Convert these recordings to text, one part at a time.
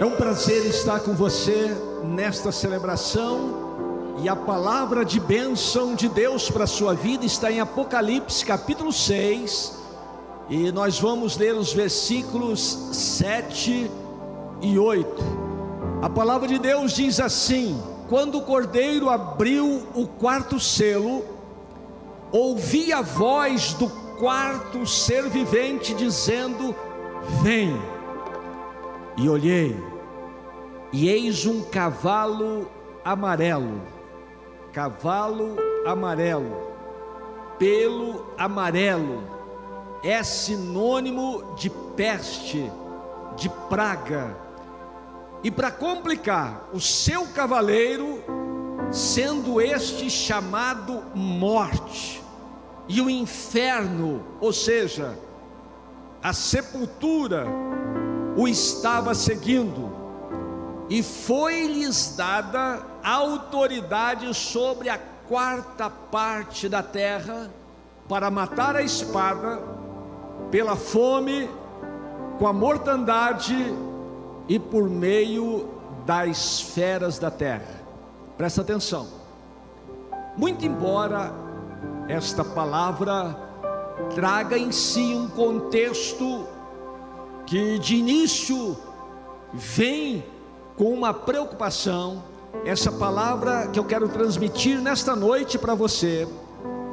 É um prazer estar com você nesta celebração e a palavra de bênção de Deus para a sua vida está em Apocalipse capítulo 6 e nós vamos ler os versículos 7 e 8. A palavra de Deus diz assim: Quando o cordeiro abriu o quarto selo, ouvi a voz do quarto ser vivente dizendo: Vem. E olhei, e eis um cavalo amarelo, cavalo amarelo, pelo amarelo, é sinônimo de peste, de praga. E para complicar, o seu cavaleiro, sendo este chamado morte, e o inferno, ou seja, a sepultura, o estava seguindo, e foi-lhes dada autoridade sobre a quarta parte da terra para matar a espada, pela fome, com a mortandade e por meio das feras da terra. Presta atenção. Muito embora esta palavra traga em si um contexto que de início vem com uma preocupação. Essa palavra que eu quero transmitir nesta noite para você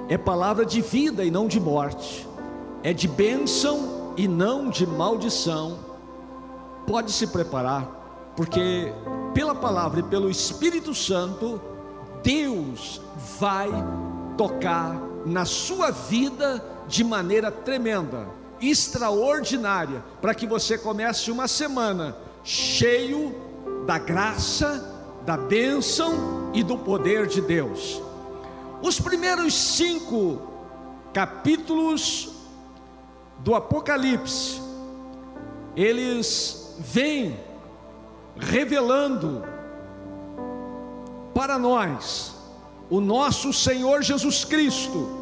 é palavra de vida e não de morte, é de bênção e não de maldição. Pode se preparar, porque pela palavra e pelo Espírito Santo, Deus vai tocar na sua vida de maneira tremenda, extraordinária, para que você comece uma semana cheio da graça, da bênção e do poder de Deus. Os primeiros cinco capítulos do Apocalipse, eles vêm revelando para nós o nosso Senhor Jesus Cristo,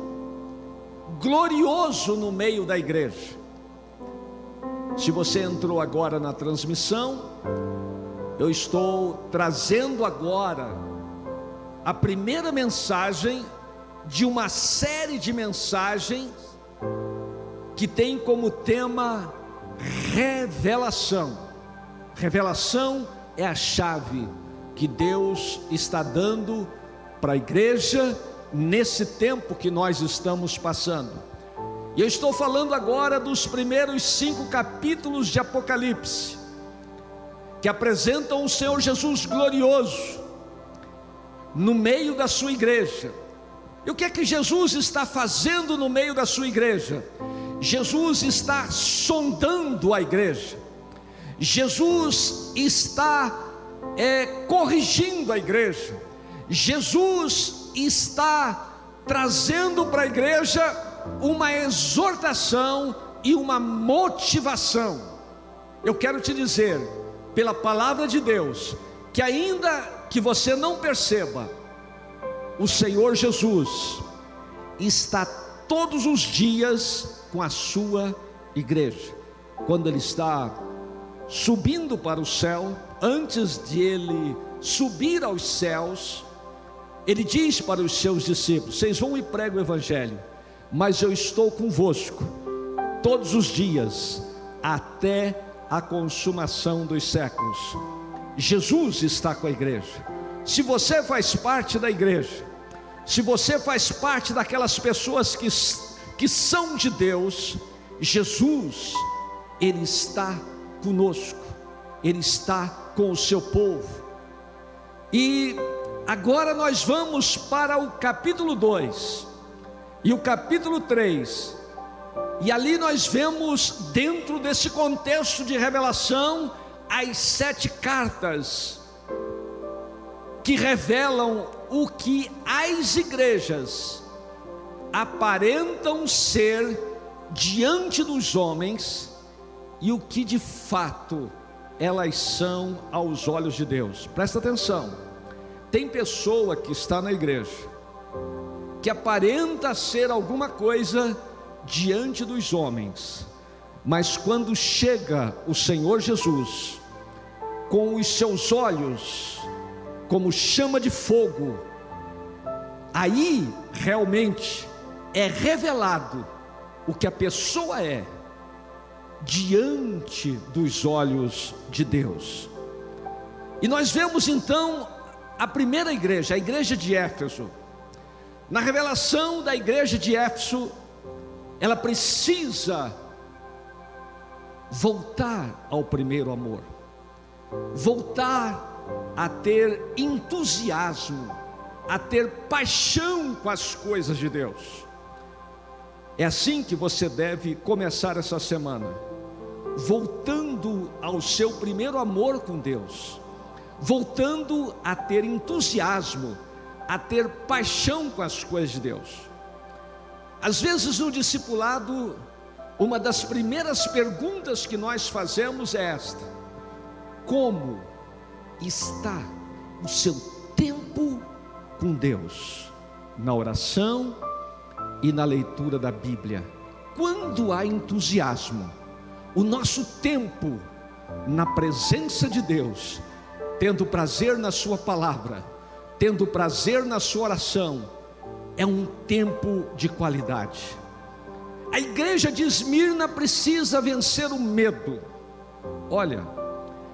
glorioso no meio da igreja. Se você entrou agora na transmissão, eu estou trazendo agora a primeira mensagem de uma série de mensagens que tem como tema revelação. Revelação é a chave que Deus está dando para a igreja nesse tempo que nós estamos passando. E eu estou falando agora dos primeiros cinco capítulos de Apocalipse, que apresentam o Senhor Jesus glorioso no meio da sua igreja. E o que é que Jesus está fazendo no meio da sua igreja? Jesus está sondando a igreja, Jesus está é, corrigindo a igreja, Jesus está trazendo para a igreja uma exortação e uma motivação. Eu quero te dizer, pela palavra de Deus, que ainda que você não perceba, o Senhor Jesus está todos os dias com a sua igreja. Quando ele está subindo para o céu, antes de ele subir aos céus, ele diz para os seus discípulos: Vocês vão e pregam o Evangelho, mas eu estou convosco todos os dias, até a consumação dos séculos. Jesus está com a igreja. Se você faz parte da igreja, se você faz parte daquelas pessoas que, que são de Deus, Jesus, Ele está conosco, Ele está com o seu povo. E Agora nós vamos para o capítulo 2 e o capítulo 3. E ali nós vemos, dentro desse contexto de revelação, as sete cartas que revelam o que as igrejas aparentam ser diante dos homens e o que de fato elas são aos olhos de Deus. Presta atenção. Tem pessoa que está na igreja, que aparenta ser alguma coisa diante dos homens, mas quando chega o Senhor Jesus, com os seus olhos como chama de fogo, aí realmente é revelado o que a pessoa é diante dos olhos de Deus. E nós vemos então a primeira igreja, a igreja de Éfeso. Na revelação da igreja de Éfeso, ela precisa voltar ao primeiro amor, voltar a ter entusiasmo, a ter paixão com as coisas de Deus. É assim que você deve começar essa semana, voltando ao seu primeiro amor com Deus, voltando a ter entusiasmo, a ter paixão com as coisas de Deus. Às vezes no discipulado, uma das primeiras perguntas que nós fazemos é esta: como está o seu tempo com Deus? Na oração, e na leitura da Bíblia. Quando há entusiasmo, o nosso tempo na presença de Deus, tendo prazer na Sua palavra, tendo prazer na Sua oração, é um tempo de qualidade. A igreja de Esmirna precisa vencer o medo. Olha,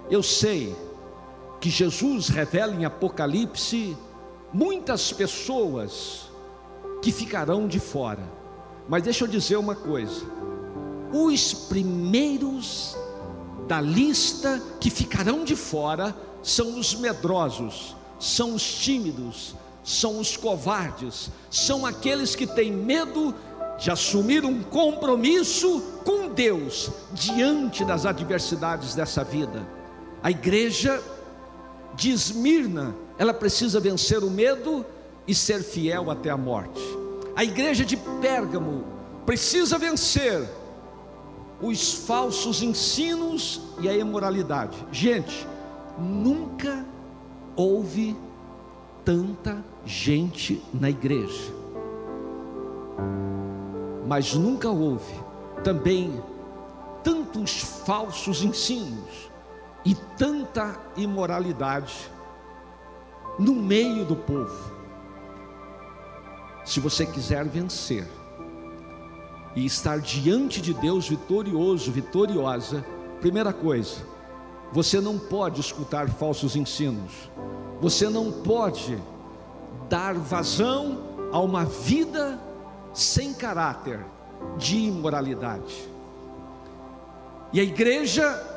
eu sei que Jesus revela em Apocalipse muitas pessoas que ficarão de fora. Mas deixa eu dizer uma coisa: os primeiros da lista que ficarão de fora são os medrosos, são os tímidos, são os covardes, são aqueles que têm medo de assumir um compromisso com Deus diante das adversidades dessa vida. A igreja de Esmirna, ela precisa vencer o medo e ser fiel até a morte. A igreja de Pérgamo precisa vencer os falsos ensinos e a imoralidade. Gente, nunca houve tanta gente na igreja, mas nunca houve também tantos falsos ensinos e tanta imoralidade no meio do povo. Se você quiser vencer e estar diante de Deus vitorioso, vitoriosa, primeira coisa, você não pode escutar falsos ensinos, você não pode dar vazão a uma vida sem caráter de imoralidade. E a igreja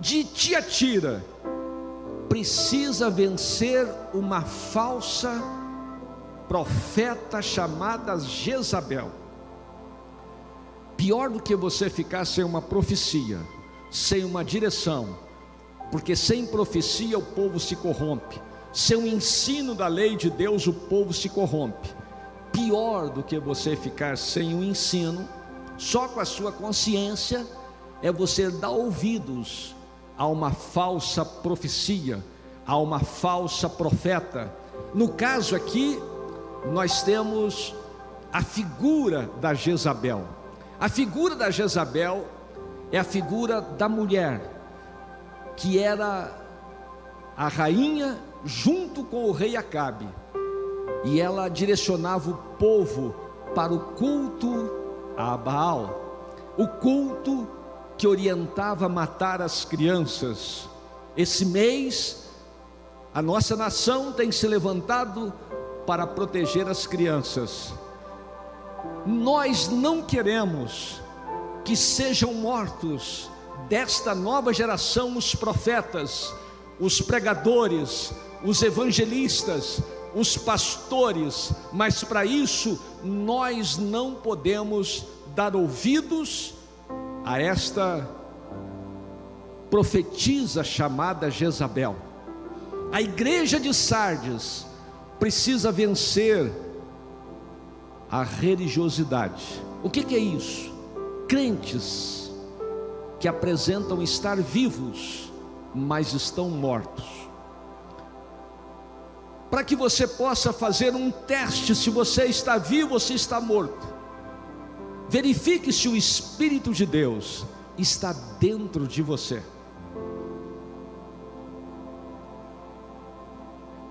de Tiatira precisa vencer uma falsa profeta chamada Jezabel. Pior do que você ficar sem uma profecia, sem uma direção, porque sem profecia o povo se corrompe, sem o ensino da lei de Deus o povo se corrompe. Pior do que você ficar sem o ensino, só com a sua consciência, é você dar ouvidos a uma falsa profecia, a uma falsa profeta. No caso aqui, nós temos a figura da Jezabel. A figura da Jezabel é a figura da mulher, que era a rainha junto com o rei Acabe, e ela direcionava o povo para o culto a Baal, o culto que orientava matar as crianças. Esse mês, a nossa nação tem se levantado para proteger as crianças. Nós não queremos que sejam mortos desta nova geração os profetas, os pregadores, os evangelistas, os pastores, mas para isso nós não podemos dar ouvidos a esta profetisa chamada Jezabel. A igreja de Sardes precisa vencer a religiosidade. O que, que é isso? crentes que apresentam estar vivos, mas estão mortos. Para que você possa fazer um teste se você está vivo ou se está morto, verifique se o Espírito de Deus está dentro de você.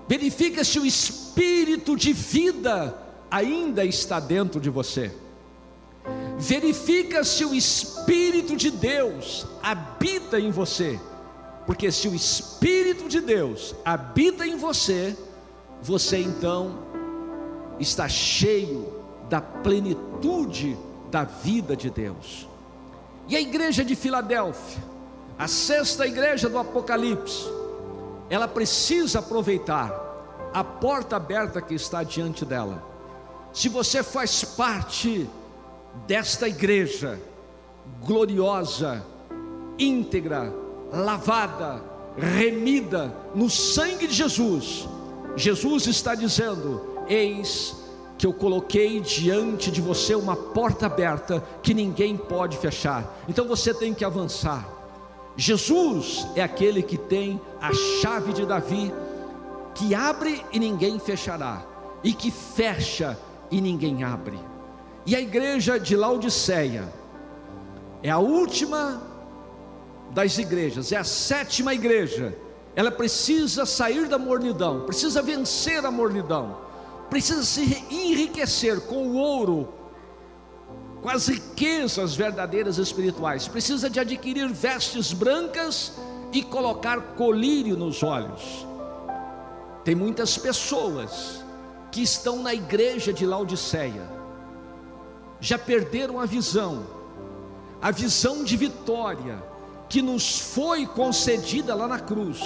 Verifica se o espírito de vida ainda está dentro de você. Verifica se o espírito de Deus habita em você. Porque se o espírito de Deus habita em você, você então está cheio da plenitude da vida de Deus. E a igreja de Filadélfia, a sexta igreja do Apocalipse, ela precisa aproveitar a porta aberta que está diante dela. Se você faz parte desta igreja gloriosa, íntegra, lavada, remida no sangue de Jesus, Jesus está dizendo: Eis que eu coloquei diante de você uma porta aberta que ninguém pode fechar. Então você tem que avançar. Jesus é aquele que tem a chave de Davi, que abre e ninguém fechará, e que fecha e ninguém abre. E a igreja de Laodiceia é a última das igrejas, é a sétima igreja. Ela precisa sair da mornidão, precisa vencer a mornidão, precisa se enriquecer com o ouro com as riquezas verdadeiras espirituais, precisa de adquirir vestes brancas e colocar colírio nos olhos. Tem muitas pessoas que estão na igreja de Laodiceia, já perderam a visão, a visão de vitória que nos foi concedida lá na cruz.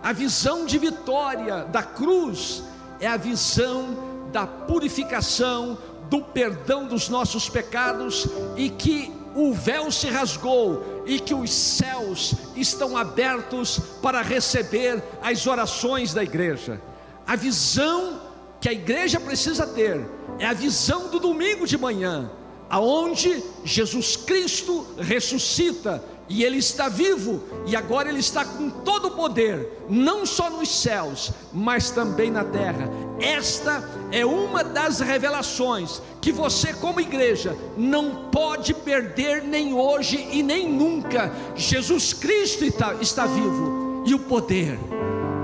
A visão de vitória da cruz é a visão da purificação, do perdão dos nossos pecados e que o véu se rasgou e que os céus estão abertos para receber as orações da igreja. A visão que a igreja precisa ter é a visão do domingo de manhã, aonde Jesus Cristo ressuscita e ele está vivo, e agora ele está com todo o poder, não só nos céus, mas também na terra. Esta é uma das revelações que você, como igreja, não pode perder nem hoje e nem nunca. Jesus Cristo está, está vivo, e o poder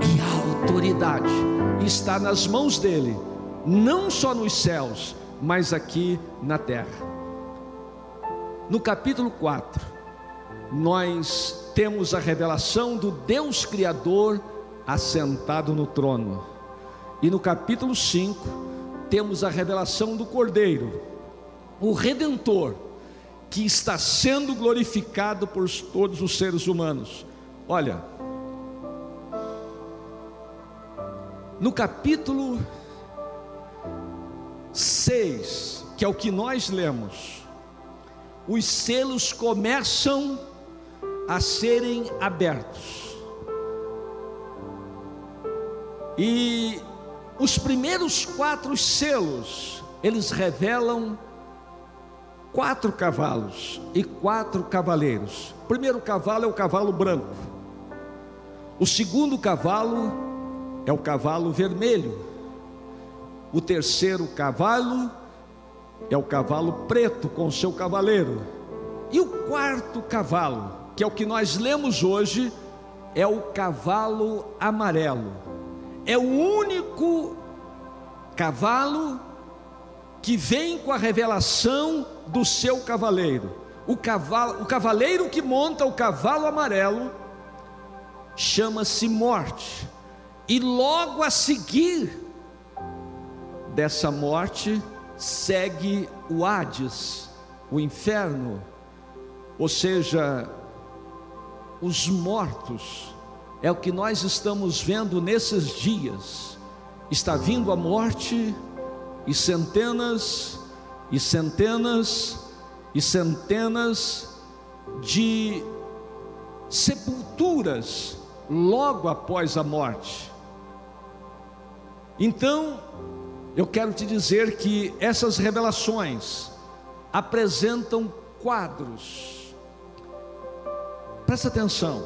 e a autoridade está nas mãos dele, não só nos céus, mas aqui na terra. No capítulo 4 nós temos a revelação do Deus Criador assentado no trono. E no capítulo 5, temos a revelação do Cordeiro, o Redentor, que está sendo glorificado por todos os seres humanos. Olha, no capítulo 6, que é o que nós lemos, os selos começam a serem abertos. E os primeiros quatro selos, eles revelam quatro cavalos e quatro cavaleiros. O primeiro cavalo é o cavalo branco. O segundo cavalo é o cavalo vermelho. O terceiro cavalo é o cavalo preto com seu cavaleiro. E o quarto cavalo que é o que nós lemos hoje, é o cavalo amarelo. É o único cavalo que vem com a revelação do seu cavaleiro. O, cavalo, o cavaleiro que monta o cavalo amarelo chama-se morte. E logo a seguir dessa morte segue o Hades, o inferno, ou seja, os mortos, é o que nós estamos vendo nesses dias. Está vindo a morte e centenas e centenas e centenas de sepulturas logo após a morte. Então, eu quero te dizer que essas revelações apresentam quadros Presta atenção.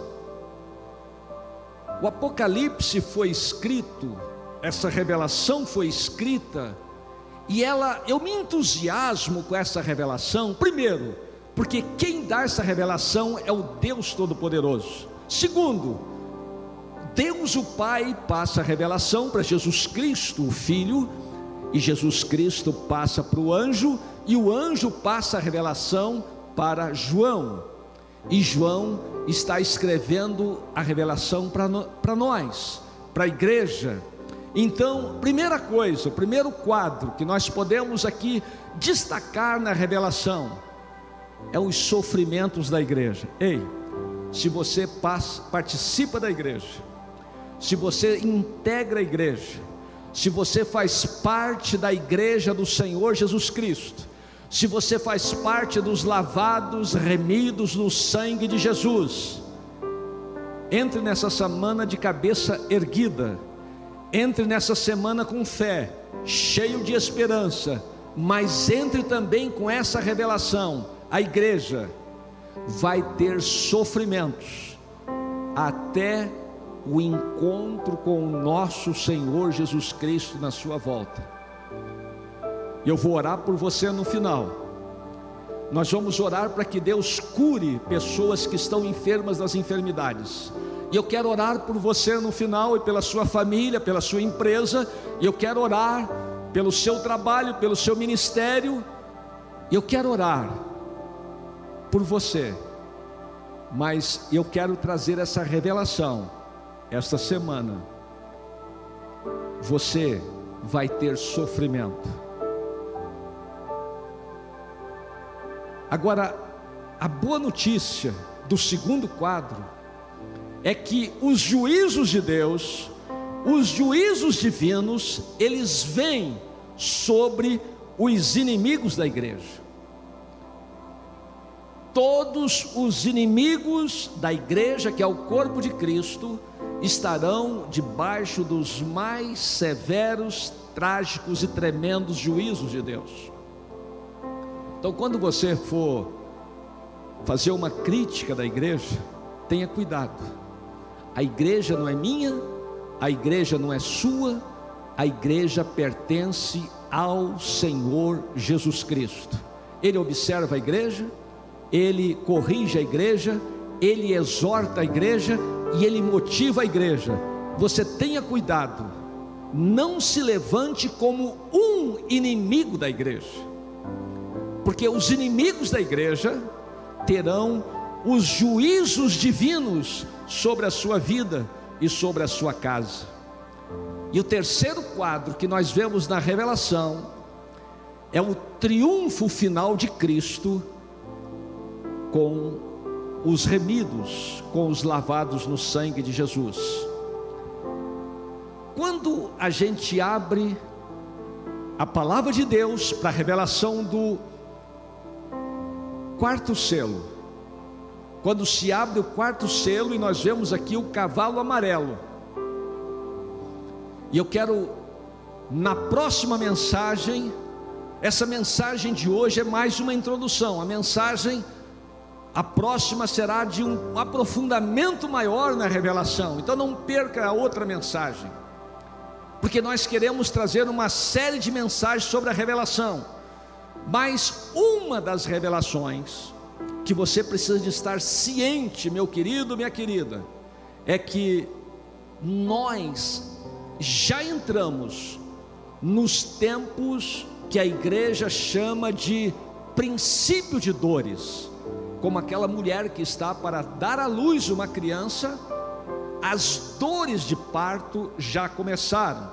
O Apocalipse foi escrito, essa revelação foi escrita, e ela, eu me entusiasmo com essa revelação, primeiro, porque quem dá essa revelação é o Deus Todo-Poderoso. Segundo, Deus o Pai passa a revelação para Jesus Cristo, o Filho, e Jesus Cristo passa para o anjo, e o anjo passa a revelação para João. E João está escrevendo a revelação para nós, para a igreja. Então, primeira coisa, o primeiro quadro que nós podemos aqui destacar na revelação é os sofrimentos da igreja. Ei, se você participa da igreja, se você integra a igreja, se você faz parte da igreja do Senhor Jesus Cristo, se você faz parte dos lavados, remidos no sangue de Jesus, entre nessa semana de cabeça erguida, entre nessa semana com fé, cheio de esperança, mas entre também com essa revelação: a igreja vai ter sofrimentos até o encontro com o nosso Senhor Jesus Cristo na sua volta. Eu vou orar por você no final. Nós vamos orar para que Deus cure pessoas que estão enfermas das enfermidades. E eu quero orar por você no final e pela sua família, pela sua empresa. E eu quero orar pelo seu trabalho, pelo seu ministério. E eu quero orar por você. Mas eu quero trazer essa revelação esta semana. Você vai ter sofrimento. Agora, a boa notícia do segundo quadro é que os juízos de Deus, os juízos divinos, eles vêm sobre os inimigos da igreja. Todos os inimigos da igreja, que é o corpo de Cristo, estarão debaixo dos mais severos, trágicos e tremendos juízos de Deus. Então, quando você for fazer uma crítica da igreja, tenha cuidado. A igreja não é minha, a igreja não é sua, a igreja pertence ao Senhor Jesus Cristo. Ele observa a igreja, ele corrige a igreja, ele exorta a igreja e ele motiva a igreja. Você tenha cuidado, não se levante como um inimigo da igreja porque os inimigos da igreja terão os juízos divinos sobre a sua vida e sobre a sua casa. E o terceiro quadro que nós vemos na revelação é o triunfo final de Cristo com os remidos, com os lavados no sangue de Jesus. Quando a gente abre a palavra de Deus para a revelação do quarto selo. Quando se abre o quarto selo e nós vemos aqui o cavalo amarelo. E eu quero, na próxima mensagem, essa mensagem de hoje é mais uma introdução. A mensagem, a próxima será de um aprofundamento maior na revelação. Então não perca a outra mensagem, porque nós queremos trazer uma série de mensagens sobre a revelação. Mas uma das revelações que você precisa de estar ciente, meu querido, minha querida, é que nós já entramos nos tempos que a igreja chama de princípio de dores, como aquela mulher que está para dar à luz uma criança, as dores de parto já começaram.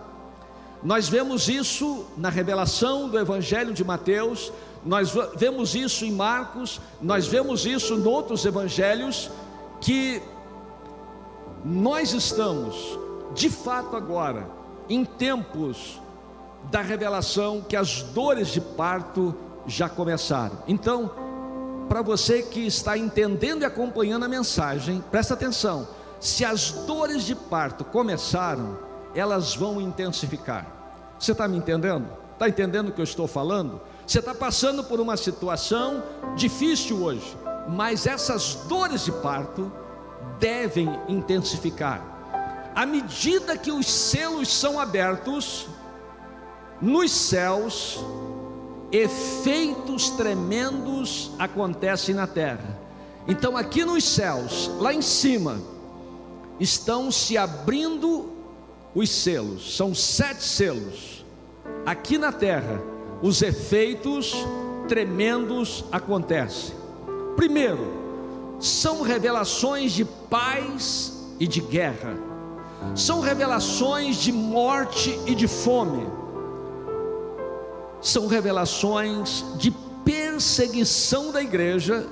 Nós vemos isso na revelação do Evangelho de Mateus, nós vemos isso em Marcos, nós vemos isso em outros evangelhos, que nós estamos, de fato, agora, em tempos da revelação que as dores de parto já começaram. Então, para você que está entendendo e acompanhando a mensagem, presta atenção: se as dores de parto começaram, elas vão intensificar. Você está me entendendo? Está entendendo o que eu estou falando? Você está passando por uma situação difícil hoje, mas essas dores de parto devem intensificar. À medida que os selos são abertos, nos céus, efeitos tremendos acontecem na terra. Então, aqui nos céus, lá em cima, estão se abrindo os selos, são sete selos. Aqui na terra, os efeitos tremendos acontecem. Primeiro, são revelações de paz e de guerra, são revelações de morte e de fome, são revelações de perseguição da igreja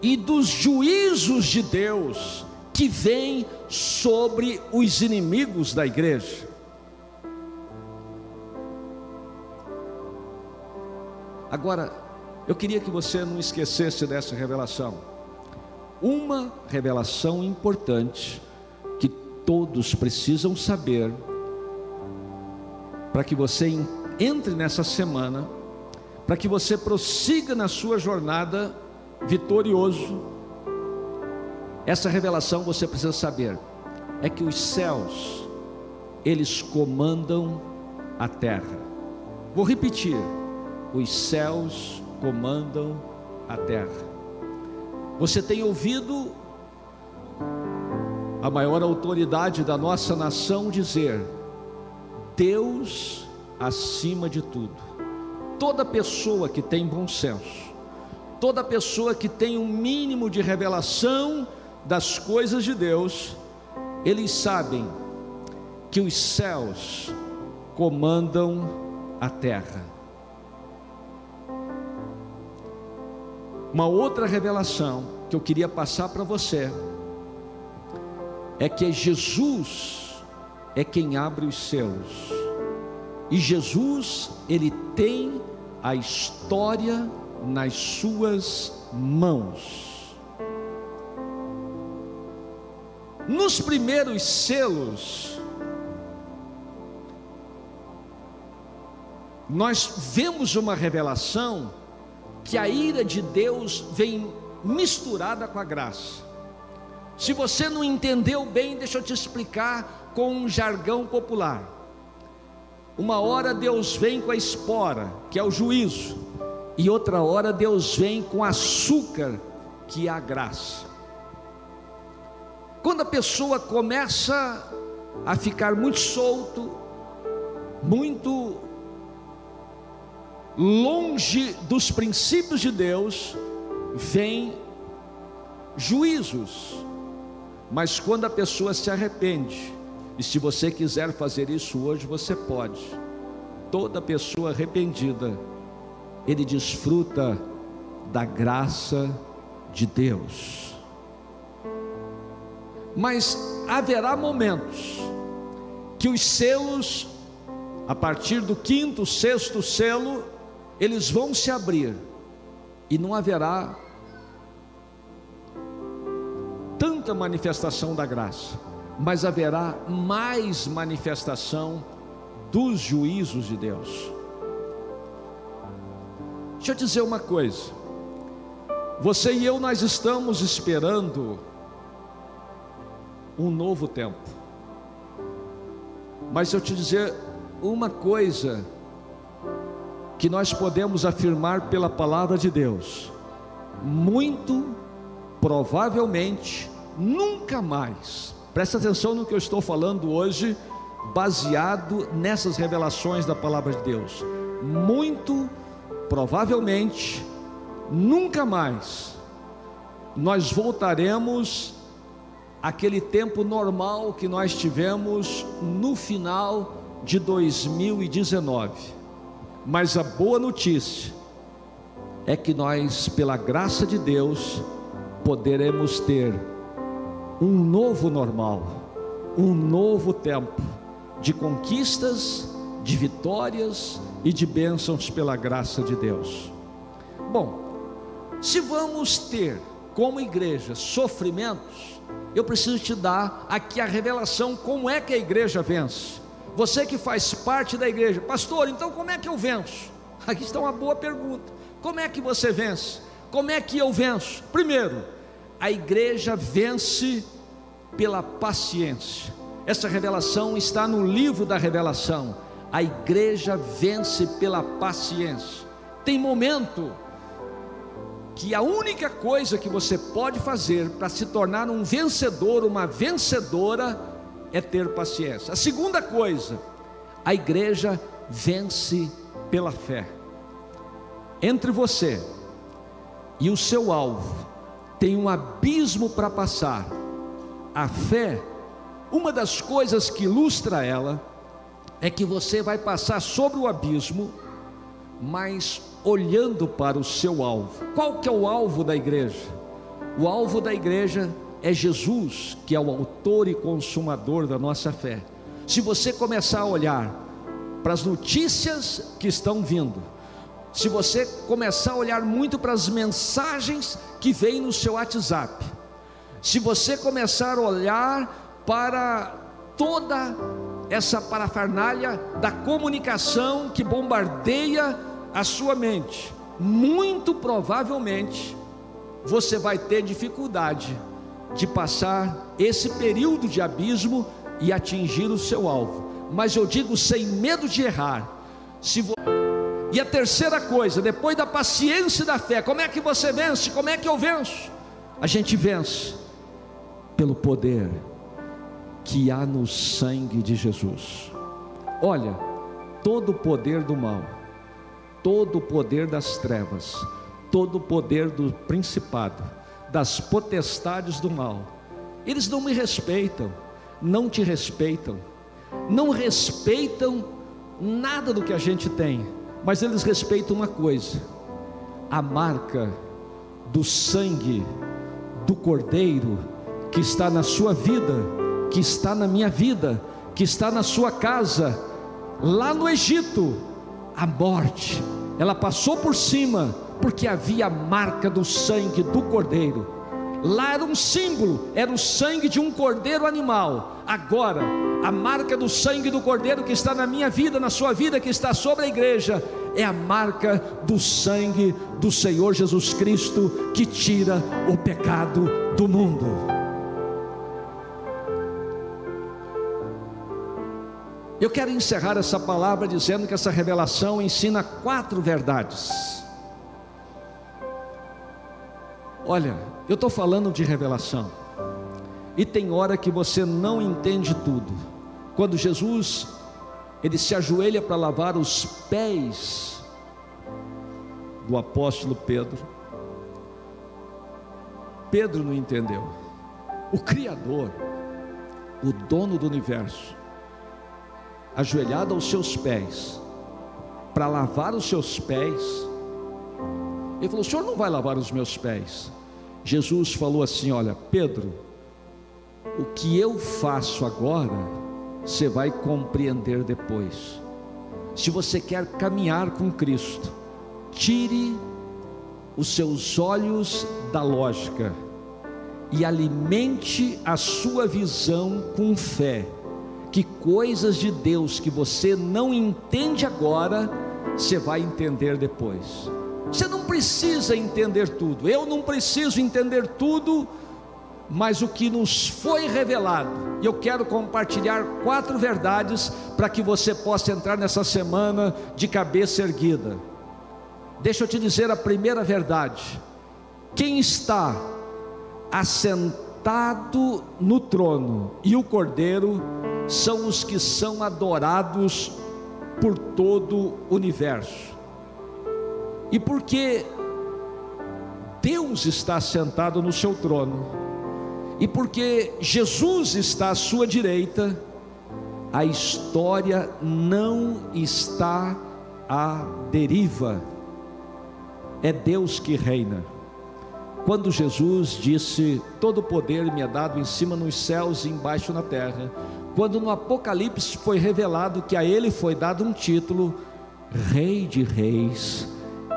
e dos juízos de Deus que vêm sobre os inimigos da igreja. Agora, eu queria que você não esquecesse dessa revelação. Uma revelação importante que todos precisam saber para que você entre nessa semana, para que você prossiga na sua jornada vitorioso. Essa revelação você precisa saber é que os céus eles comandam a terra. Vou repetir: os céus comandam a terra. Você tem ouvido a maior autoridade da nossa nação dizer: Deus acima de tudo. Toda pessoa que tem bom senso, toda pessoa que tem um mínimo de revelação das coisas de Deus, eles sabem que os céus comandam a terra. Uma outra revelação que eu queria passar para você é que Jesus é quem abre os céus. E Jesus, ele tem a história nas suas mãos. Nos primeiros selos, nós vemos uma revelação que a ira de Deus vem misturada com a graça. Se você não entendeu bem, deixa eu te explicar com um jargão popular. Uma hora Deus vem com a espora, que é o juízo, e outra hora Deus vem com açúcar, que é a graça. Quando a pessoa começa a ficar muito solto, muito longe dos princípios de Deus, vem juízos. Mas quando a pessoa se arrepende, e se você quiser fazer isso hoje, você pode. Toda pessoa arrependida, ele desfruta da graça de Deus. Mas haverá momentos que os selos, a partir do quinto, sexto selo, eles vão se abrir e não haverá tanta manifestação da graça, mas haverá mais manifestação dos juízos de Deus. Deixa eu dizer uma coisa. Você e eu nós estamos esperando um novo tempo. Mas eu te dizer uma coisa que nós podemos afirmar pela palavra de Deus, muito provavelmente nunca mais, presta atenção no que eu estou falando hoje, baseado nessas revelações da palavra de Deus, muito provavelmente nunca mais nós voltaremos àquele tempo normal que nós tivemos no final de 2019 mas a boa notícia é que nós, pela graça de Deus, poderemos ter um novo normal, um novo tempo de conquistas, de vitórias e de bênçãos pela graça de Deus. Bom, se vamos ter como igreja sofrimentos, eu preciso te dar aqui a revelação como é que a igreja vence. Você que faz parte da igreja, pastor, então como é que eu venço? Aqui está uma boa pergunta. Como é que você vence? Como é que eu venço? Primeiro, a igreja vence pela paciência. Essa revelação está no livro da revelação. A igreja vence pela paciência. Tem momento que a única coisa que você pode fazer para se tornar um vencedor, uma vencedora, é ter paciência. A segunda coisa, a igreja vence pela fé. Entre você e o seu alvo tem um abismo para passar. A fé, uma das coisas que ilustra ela, é que você vai passar sobre o abismo, mas olhando para o seu alvo. Qual que é o alvo da igreja? O alvo da igreja é Jesus, que é o autor e consumador da nossa fé. Se você começar a olhar para as notícias que estão vindo, se você começar a olhar muito para as mensagens que vêm no seu WhatsApp, se você começar a olhar para toda essa parafernália da comunicação que bombardeia a sua mente, muito provavelmente você vai ter dificuldade de passar esse período de abismo e atingir o seu alvo. Mas eu digo sem medo de errar. Se vo... E a terceira coisa, depois da paciência e da fé, como é que você vence? Como é que eu venço? A gente vence pelo poder que há no sangue de Jesus. Olha, todo o poder do mal todo o poder das trevas, todo o poder do principado, das potestades do mal. Eles não me respeitam, não te respeitam, não respeitam nada do que a gente tem, mas eles respeitam uma coisa: a marca do sangue do Cordeiro que está na sua vida, que está na minha vida, que está na sua casa, lá no Egito a morte, ela passou por cima, porque havia a marca do sangue do cordeiro. Lá era um símbolo, era o sangue de um cordeiro animal. Agora, a marca do sangue do cordeiro que está na minha vida, na sua vida, que está sobre a igreja, é a marca do sangue do Senhor Jesus Cristo que tira o pecado do mundo. Eu quero encerrar essa palavra dizendo que essa revelação ensina quatro verdades. Olha, eu estou falando de revelação, e tem hora que você não entende tudo. Quando Jesus ele se ajoelha para lavar os pés do apóstolo Pedro, Pedro não entendeu. O Criador, o dono do universo, ajoelhado aos seus pés, para lavar os seus pés, ele falou: O senhor não vai lavar os meus pés? Jesus falou assim: Olha, Pedro, o que eu faço agora, você vai compreender depois. Se você quer caminhar com Cristo, tire os seus olhos da lógica e alimente a sua visão com fé que coisas de Deus que você não entende agora, você vai entender depois. Você não precisa entender tudo, eu não preciso entender tudo, mas o que nos foi revelado, e eu quero compartilhar quatro verdades para que você possa entrar nessa semana de cabeça erguida. Deixa eu te dizer a primeira verdade: quem está assentado no trono e o cordeiro são os que são adorados por todo o universo. E porque Deus está sentado no seu trono, e porque Jesus está à sua direita, a história não está à deriva, é Deus que reina. Quando Jesus disse: Todo poder me é dado em cima nos céus e embaixo na terra, quando no Apocalipse foi revelado que a ele foi dado um título, Rei de Reis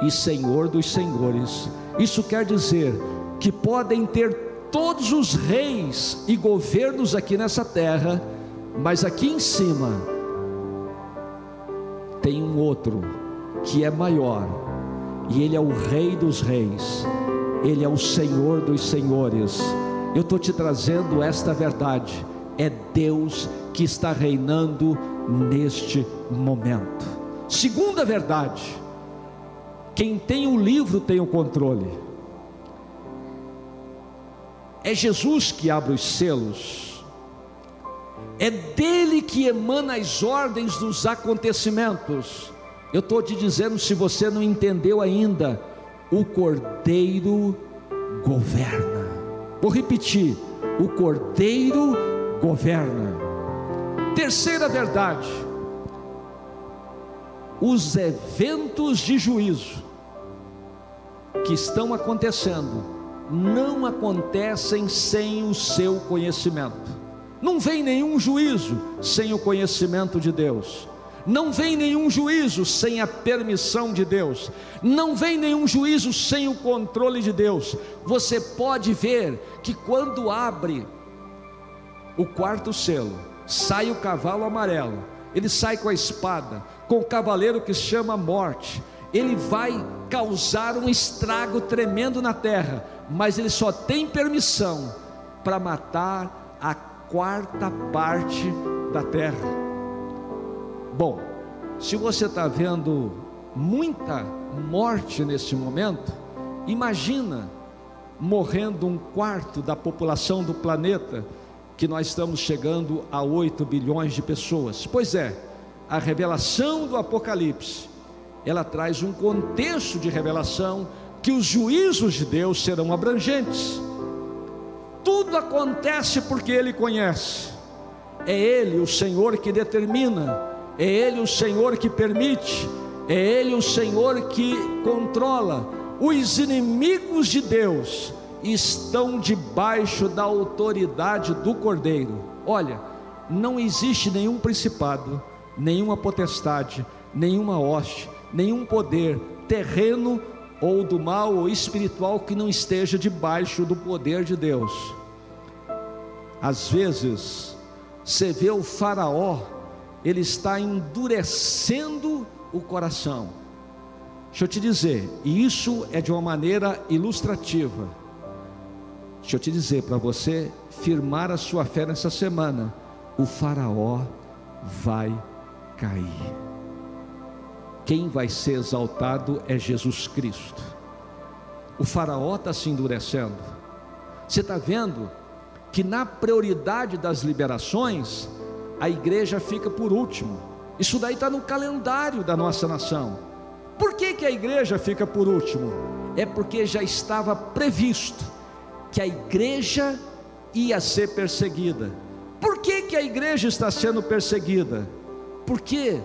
e Senhor dos Senhores. Isso quer dizer que podem ter todos os reis e governos aqui nessa terra, mas aqui em cima tem um outro que é maior, e ele é o Rei dos Reis, ele é o Senhor dos Senhores. Eu estou te trazendo esta verdade é Deus que está reinando neste momento. Segunda verdade: quem tem o livro tem o controle. É Jesus que abre os selos, é dele que emana as ordens dos acontecimentos. Eu estou te dizendo, se você não entendeu ainda, o Cordeiro governa. Vou repetir: o Cordeiro governa. Terceira verdade: os eventos de juízo que estão acontecendo não acontecem sem o seu conhecimento. Não vem nenhum juízo sem o conhecimento de Deus. Não vem nenhum juízo sem a permissão de Deus. Não vem nenhum juízo sem o controle de Deus. Você pode ver que quando abre o quarto selo, sai o cavalo amarelo, ele sai com a espada, com o cavaleiro que chama morte. Ele vai causar um estrago tremendo na terra, mas ele só tem permissão para matar a quarta parte da terra. Bom, se você está vendo muita morte neste momento, imagina morrendo um quarto da população do planeta, que nós estamos chegando a 8 bilhões de pessoas. Pois é, a revelação do Apocalipse, ela traz um contexto de revelação que os juízos de Deus serão abrangentes. Tudo acontece porque Ele conhece. É Ele, o Senhor, que determina é Ele o Senhor que permite, é Ele o Senhor que controla. Os inimigos de Deus estão debaixo da autoridade do Cordeiro. Olha, não existe nenhum principado, nenhuma potestade, nenhuma hoste, nenhum poder terreno ou do mal ou espiritual que não esteja debaixo do poder de Deus. Às vezes, você vê o Faraó ele está endurecendo o coração. Deixa eu te dizer, e isso é de uma maneira ilustrativa. Deixa eu te dizer para você firmar a sua fé nessa semana, o Faraó vai cair. Quem vai ser exaltado é Jesus Cristo. O Faraó está se endurecendo. Você está vendo que na prioridade das liberações, a igreja fica por último. Isso daí está no calendário da nossa nação. Por que, que a igreja fica por último? É porque já estava previsto que a igreja ia ser perseguida. Por que, que a igreja está sendo perseguida? Porque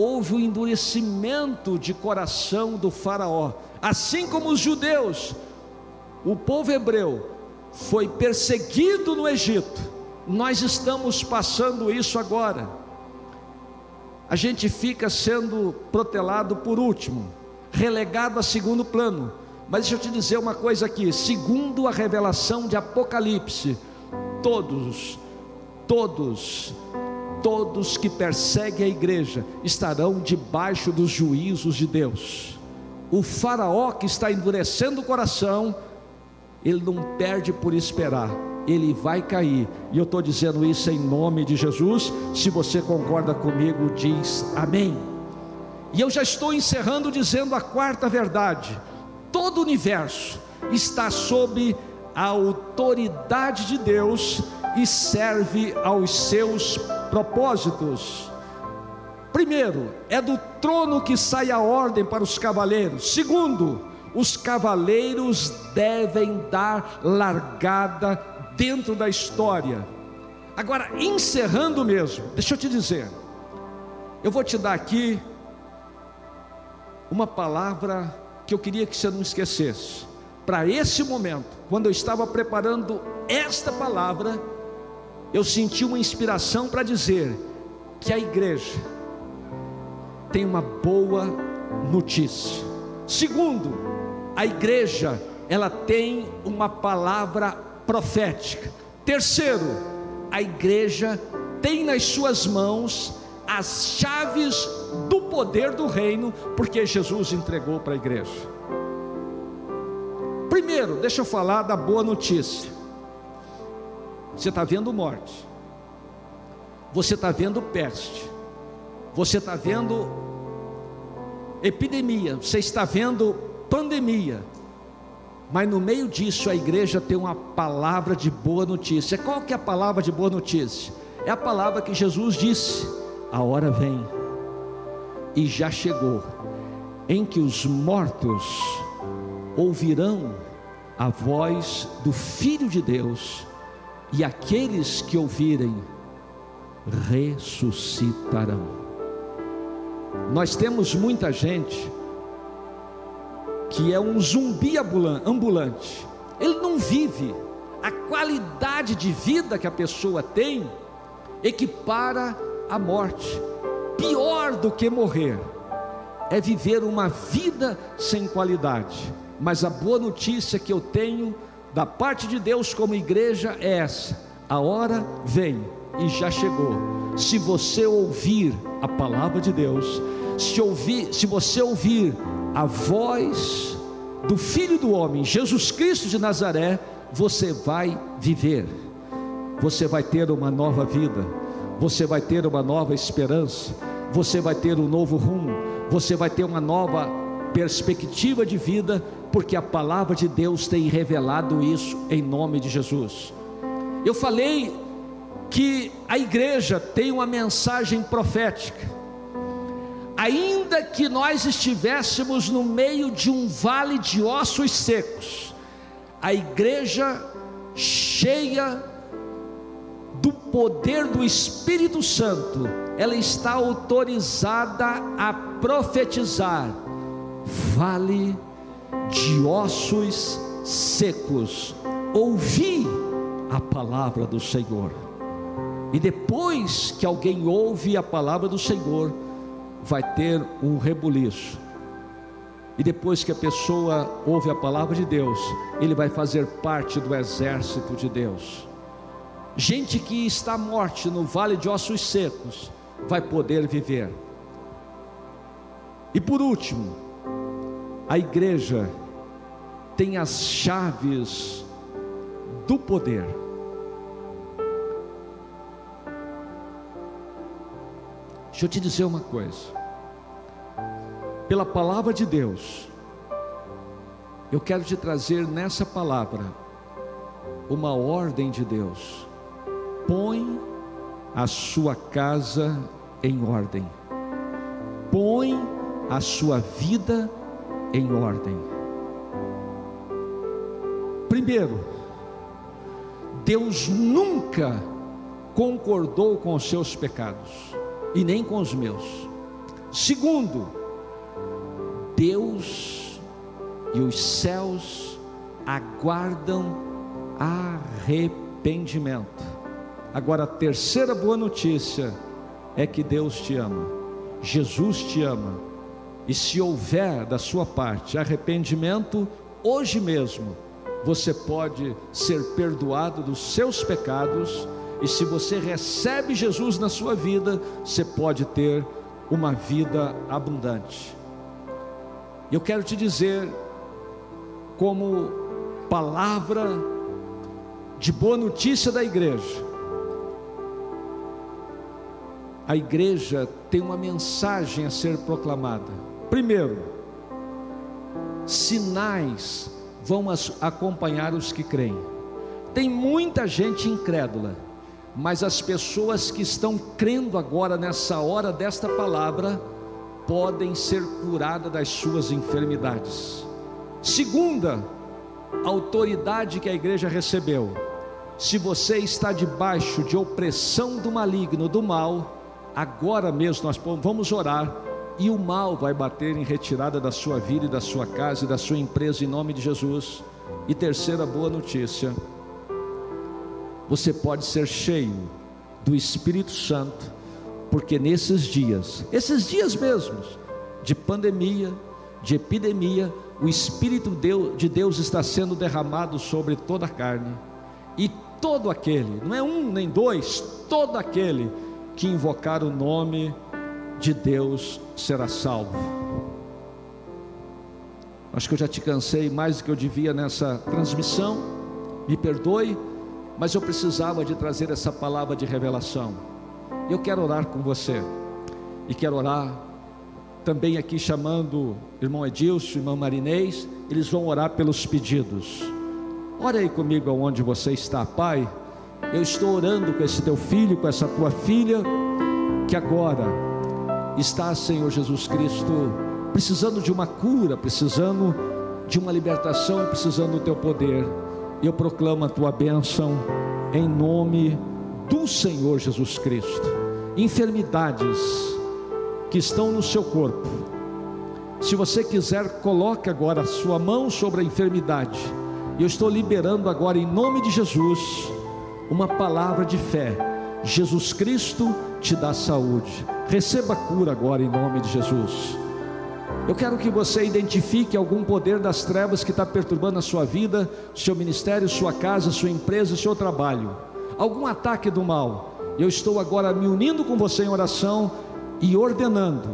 houve o um endurecimento de coração do Faraó, assim como os judeus, o povo hebreu foi perseguido no Egito nós estamos passando isso agora. A gente fica sendo protelado por último, relegado a segundo plano. Mas deixa eu te dizer uma coisa aqui: segundo a revelação de Apocalipse, todos, todos, todos que perseguem a igreja estarão debaixo dos juízos de Deus. O Faraó que está endurecendo o coração, ele não perde por esperar ele vai cair. E eu estou dizendo isso em nome de Jesus. Se você concorda comigo, diz amém. E eu já estou encerrando dizendo a quarta verdade: todo o universo está sob a autoridade de Deus e serve aos seus propósitos. Primeiro, é do trono que sai a ordem para os cavaleiros. Segundo, os cavaleiros devem dar largada dentro da história. Agora, encerrando mesmo, deixa eu te dizer, eu vou te dar aqui uma palavra que eu queria que você não esquecesse. Para esse momento, quando eu estava preparando esta palavra, eu senti uma inspiração para dizer que a igreja tem uma boa notícia. Segundo, a igreja ela tem uma palavra profética. Terceiro, a igreja tem nas suas mãos as chaves do poder do reino, porque Jesus entregou para a igreja. Primeiro, deixa eu falar da boa notícia. Você está vendo morte, você está vendo peste, você está vendo epidemia, você está vendo pandemia, Mas no meio disso a igreja tem uma palavra de boa notícia. Qual que é a palavra de boa notícia? É a palavra que Jesus disse: a hora vem e já chegou em que os mortos ouvirão a voz do Filho de Deus e aqueles que ouvirem ressuscitarão. Nós temos muita gente que é um zumbi ambulante, ele não vive, a qualidade de vida que a pessoa tem equipara a morte, pior do que morrer é viver uma vida sem qualidade. Mas a boa notícia que eu tenho da parte de Deus como igreja é essa: a hora vem e já chegou. Se você ouvir a palavra de Deus, se ouvir, se você ouvir a voz do Filho do Homem, Jesus Cristo de Nazaré, você vai viver. Você vai ter uma nova vida. Você vai ter uma nova esperança. Você vai ter um novo rumo. Você vai ter uma nova perspectiva de vida porque a palavra de Deus tem revelado isso em nome de Jesus. Eu falei que a igreja tem uma mensagem profética. Ainda que nós estivéssemos no meio de um vale de ossos secos, a igreja cheia do poder do Espírito Santo, ela está autorizada a profetizar vale de ossos secos. Ouvi a palavra do Senhor. E depois que alguém ouve a palavra do Senhor, vai ter um rebuliço. E depois que a pessoa ouve a palavra de Deus, ele vai fazer parte do exército de Deus. Gente que está morte no vale de ossos secos vai poder viver. E por último, a igreja tem as chaves do poder. Deixa eu te dizer uma coisa. Pela palavra de Deus, eu quero te trazer nessa palavra uma ordem de Deus. Põe a sua casa em ordem. Põe a sua vida em ordem. Primeiro, Deus nunca concordou com os seus pecados e nem com os meus. Segundo, Deus e os céus aguardam arrependimento. Agora, a terceira boa notícia é que Deus te ama, Jesus te ama e se houver da sua parte arrependimento, hoje mesmo você pode ser perdoado dos seus pecados, e se você recebe Jesus na sua vida, você pode ter uma vida abundante. Eu quero te dizer, como palavra de boa notícia da igreja, a igreja tem uma mensagem a ser proclamada Primeiro, sinais vão acompanhar os que creem. Tem muita gente incrédula, mas as pessoas que estão crendo agora nessa hora desta palavra podem ser curadas das suas enfermidades. Segunda, autoridade que a igreja recebeu. Se você está debaixo de opressão do maligno, do mal, agora mesmo nós vamos orar e o mal vai bater em retirada da sua vida e da sua casa e da sua empresa em nome de Jesus. E terceira boa notícia: você pode ser cheio do Espírito Santo, porque nesses dias, esses dias mesmos, de pandemia, de epidemia, o Espírito de Deus está sendo derramado sobre toda a carne, e todo aquele, não é um nem dois, todo aquele que invocar o nome de Deus será salvo. Acho que eu já te cansei mais do que eu devia nessa transmissão. Me perdoe, mas eu precisava de trazer essa palavra de revelação. Eu quero orar com você e quero orar também aqui chamando irmão Edilson, irmão Marinês, eles vão orar pelos pedidos. Ore aí comigo aonde você está, Pai. Eu estou orando com esse teu filho, com essa tua filha, que agora está, Senhor Jesus Cristo, precisando de uma cura, precisando de uma libertação, precisando do teu poder. Eu proclamo a tua bênção em nome do Senhor Jesus Cristo. Enfermidades que estão no seu corpo. Se você quiser, coloque agora a sua mão sobre a enfermidade. Eu estou liberando agora em nome de Jesus uma palavra de fé. Jesus Cristo te dá saúde. Receba cura agora em nome de Jesus. Eu quero que você identifique algum poder das trevas que está perturbando a sua vida, seu ministério, sua casa, sua empresa, seu trabalho. Algum ataque do mal. Eu estou agora me unindo com você em oração e ordenando.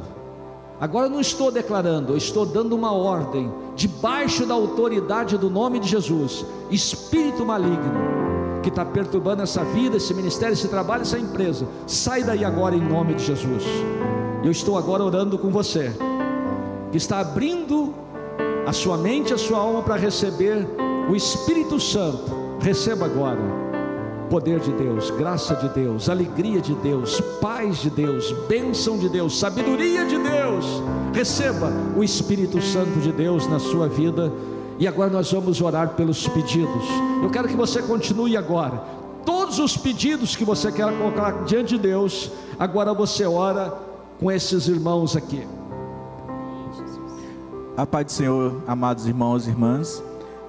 Agora não estou declarando, eu estou dando uma ordem, debaixo da autoridade do nome de Jesus. Espírito maligno que está perturbando essa vida, esse ministério, esse trabalho, essa empresa. Sai daí agora em nome de Jesus. Eu estou agora orando com você, que está abrindo a sua mente, a sua alma para receber o Espírito Santo. Receba agora poder de Deus, graça de Deus, alegria de Deus, paz de Deus, bênção de Deus, sabedoria de Deus. Receba o Espírito Santo de Deus na sua vida e agora nós vamos orar pelos pedidos. Eu quero que você continue agora. Todos os pedidos que você quer colocar diante de Deus, agora você ora com esses irmãos aqui. A paz do Senhor, amados irmãos e irmãs.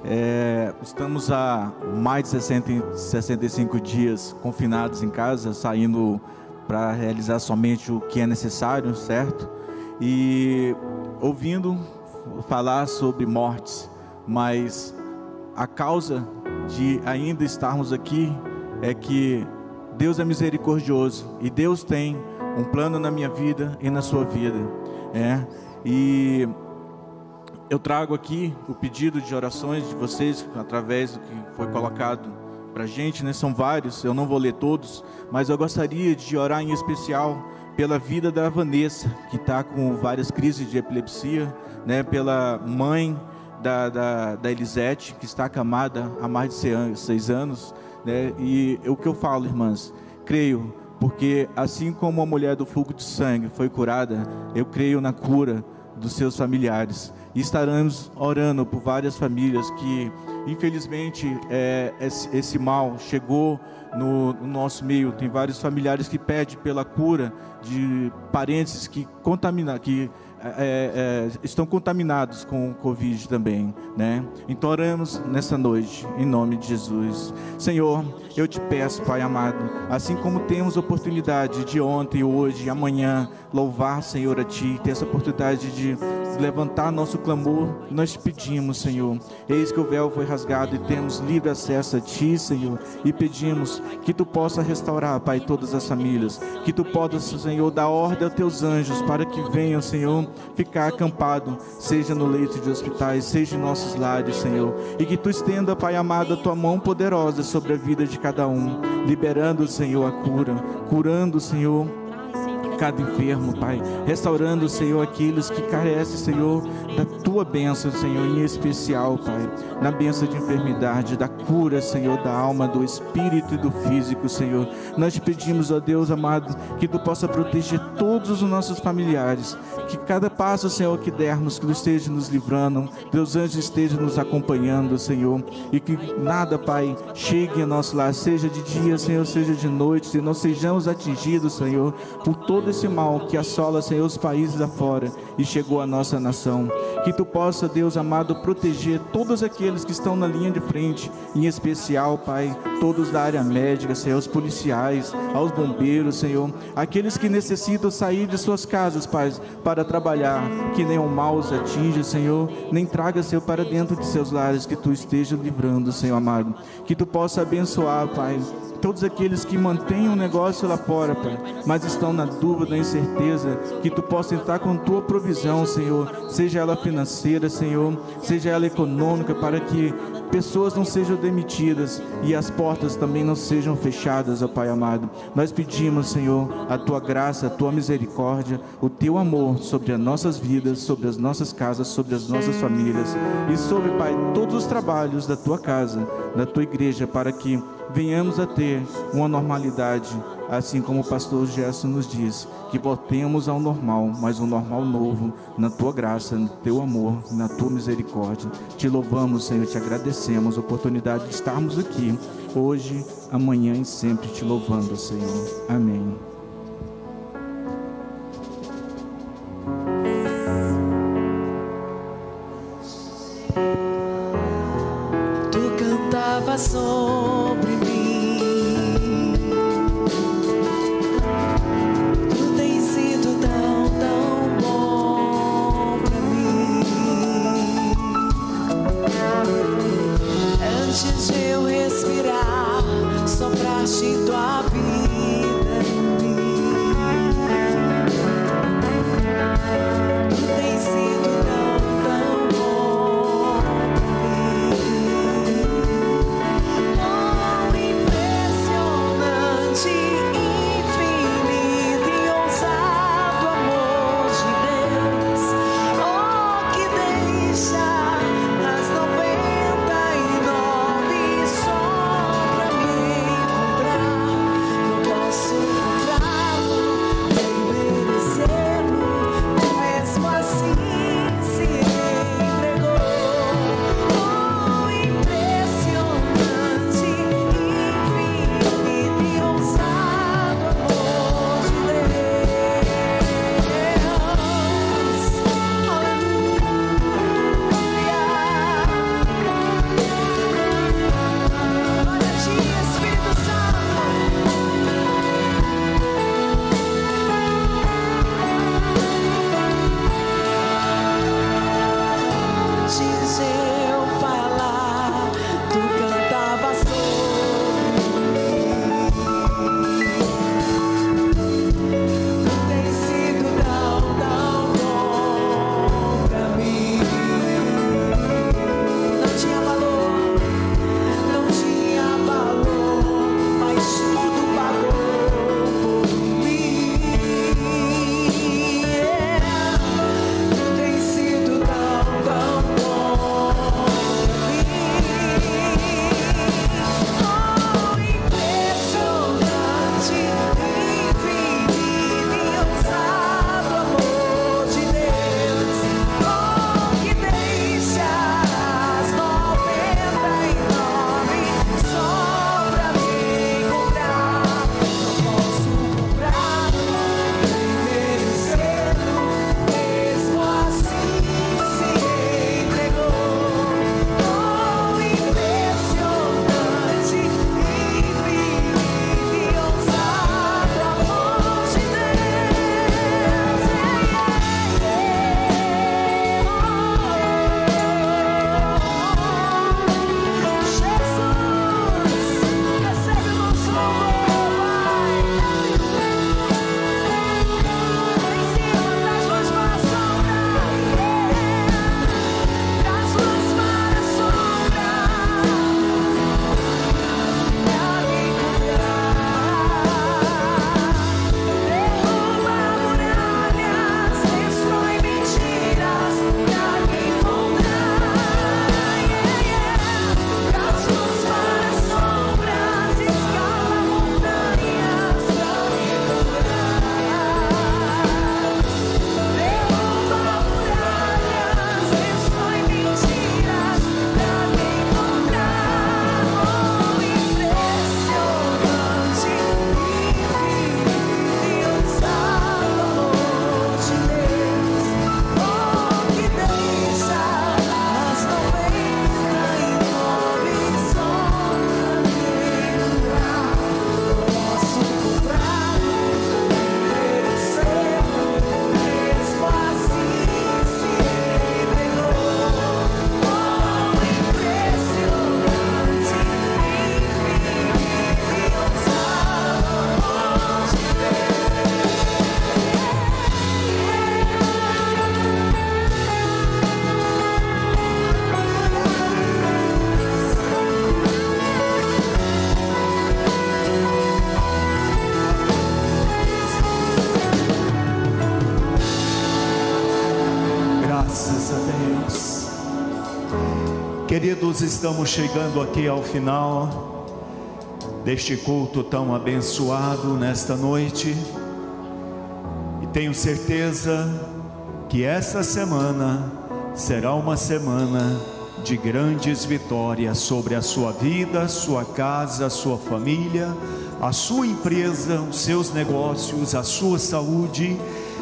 É, estamos há mais de 60, 65 dias confinados em casa, saindo para realizar somente o que é necessário, certo? E ouvindo falar sobre mortes mas a causa de ainda estarmos aqui é que Deus é misericordioso e Deus tem um plano na minha vida e na sua vida, é. E eu trago aqui o pedido de orações de vocês através do que foi colocado para a gente, né? São vários, eu não vou ler todos, mas eu gostaria de orar em especial pela vida da Vanessa, que está com várias crises de epilepsia, né? Pela mãe da, da, da Elisete, que está acamada há mais de seis anos. Né? E o que eu falo, irmãs, creio, porque assim como a mulher do fluxo de sangue foi curada, eu creio na cura dos seus familiares. E estaremos orando por várias famílias que, infelizmente, é, esse, esse, mal chegou no, no, nosso meio. Tem vários familiares que pedem pela cura de parentes que contaminam, que é, é, estão contaminados com o Covid também, né? Então oramos nessa noite, em nome de Jesus. Senhor, eu te peço, Pai amado, assim como temos oportunidade de ontem, hoje amanhã, louvar, Senhor, a Ti, ter essa oportunidade de levantar nosso clamor, nós pedimos, Senhor. Eis que o véu foi rasgado e temos livre acesso a Ti, Senhor, e pedimos que Tu possa restaurar, Pai, todas as famílias, que Tu possas, Senhor, dar ordem aos Teus anjos para que venham, Senhor, ficar acampado, seja no leito de hospitais, seja em nossos lares, Senhor, e que Tu estenda, Pai amado, a Tua mão poderosa sobre a vida de cada um, liberando, Senhor, a cura, curando, Senhor, cada enfermo, Pai. Restaurando, Senhor, aqueles que carecem, Senhor, da tua bênção, Senhor, em especial, Pai. Na bênção de enfermidade, da cura, Senhor, da alma, do espírito e do físico, Senhor. Nós pedimos, ó Deus amado, que tu possa proteger todos os nossos familiares. Que cada passo, Senhor, que dermos, que tu esteja nos livrando, Deus anjos esteja nos acompanhando, Senhor. E que nada, Pai, chegue a nosso lar, seja de dia, Senhor, seja de noite, se não sejamos atingidos, Senhor, por todo esse mal que assola, Senhor, os países afora e chegou à nossa nação. Que tu possa, Deus amado, proteger todos aqueles que estão na linha de frente, em especial, Pai, todos da área médica, Senhor, os policiais, aos bombeiros, Senhor, aqueles que necessitam sair de suas casas, Pai, para trabalhar, que nenhum mal os atinja, Senhor, nem traga, Senhor, para dentro de seus lares, que tu esteja livrando, Senhor amado. Que tu possa abençoar, Pai, todos aqueles que mantêm um negócio lá fora, Pai, mas estão na dúvida, na incerteza, que tu possa entrar com tua provisão, Senhor, seja ela financeira, Senhor, seja ela econômica, para que pessoas não sejam demitidas e as portas também não sejam fechadas, ó Pai amado. Nós pedimos, Senhor, a tua graça, a tua misericórdia, o teu amor sobre as nossas vidas, sobre as nossas casas, sobre as nossas famílias e sobre, Pai, todos os trabalhos da tua casa, da tua igreja, para que venhamos a ter uma normalidade, assim como o pastor Gerson nos diz, que voltemos ao normal, mas um normal novo, na tua graça, no teu amor, na tua misericórdia. Te louvamos, Senhor, te agradecemos a oportunidade de estarmos aqui, hoje, amanhã e sempre te louvando, Senhor. Amém. Antes de eu respirar, sopraste tua vida Estamos chegando aqui ao final deste culto tão abençoado nesta noite. E tenho certeza que esta semana será uma semana de grandes vitórias sobre a sua vida, sua casa, sua família, a sua empresa, os seus negócios, a sua saúde,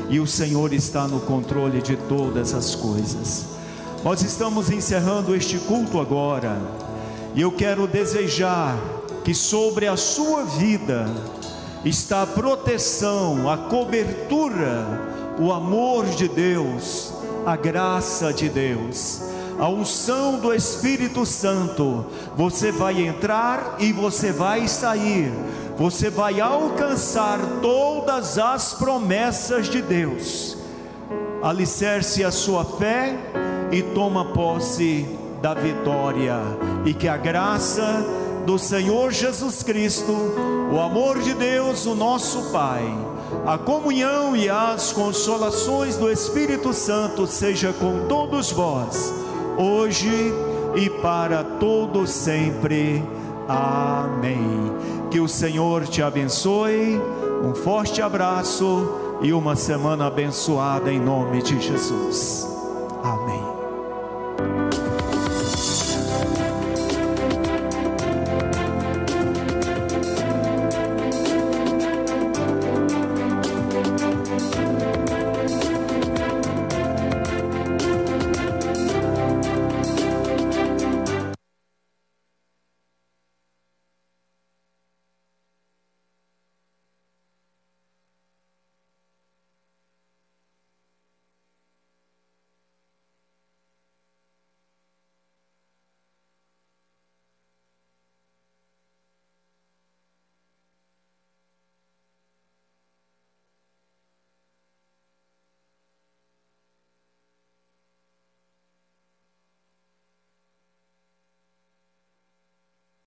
e o Senhor está no controle de todas as coisas. Nós estamos encerrando este culto agora, e eu quero desejar que sobre a sua vida está a proteção, a cobertura, o amor de Deus, a graça de Deus, a unção do Espírito Santo. Você vai entrar e você vai sair, você vai alcançar todas as promessas de Deus. Alicerce a sua fé e toma posse da vitória, e que a graça do Senhor Jesus Cristo, o amor de Deus, o nosso Pai, a comunhão e as consolações do Espírito Santo seja com todos vós, hoje e para todo sempre. Amém. Que o Senhor te abençoe. Um forte abraço e uma semana abençoada em nome de Jesus. Amém.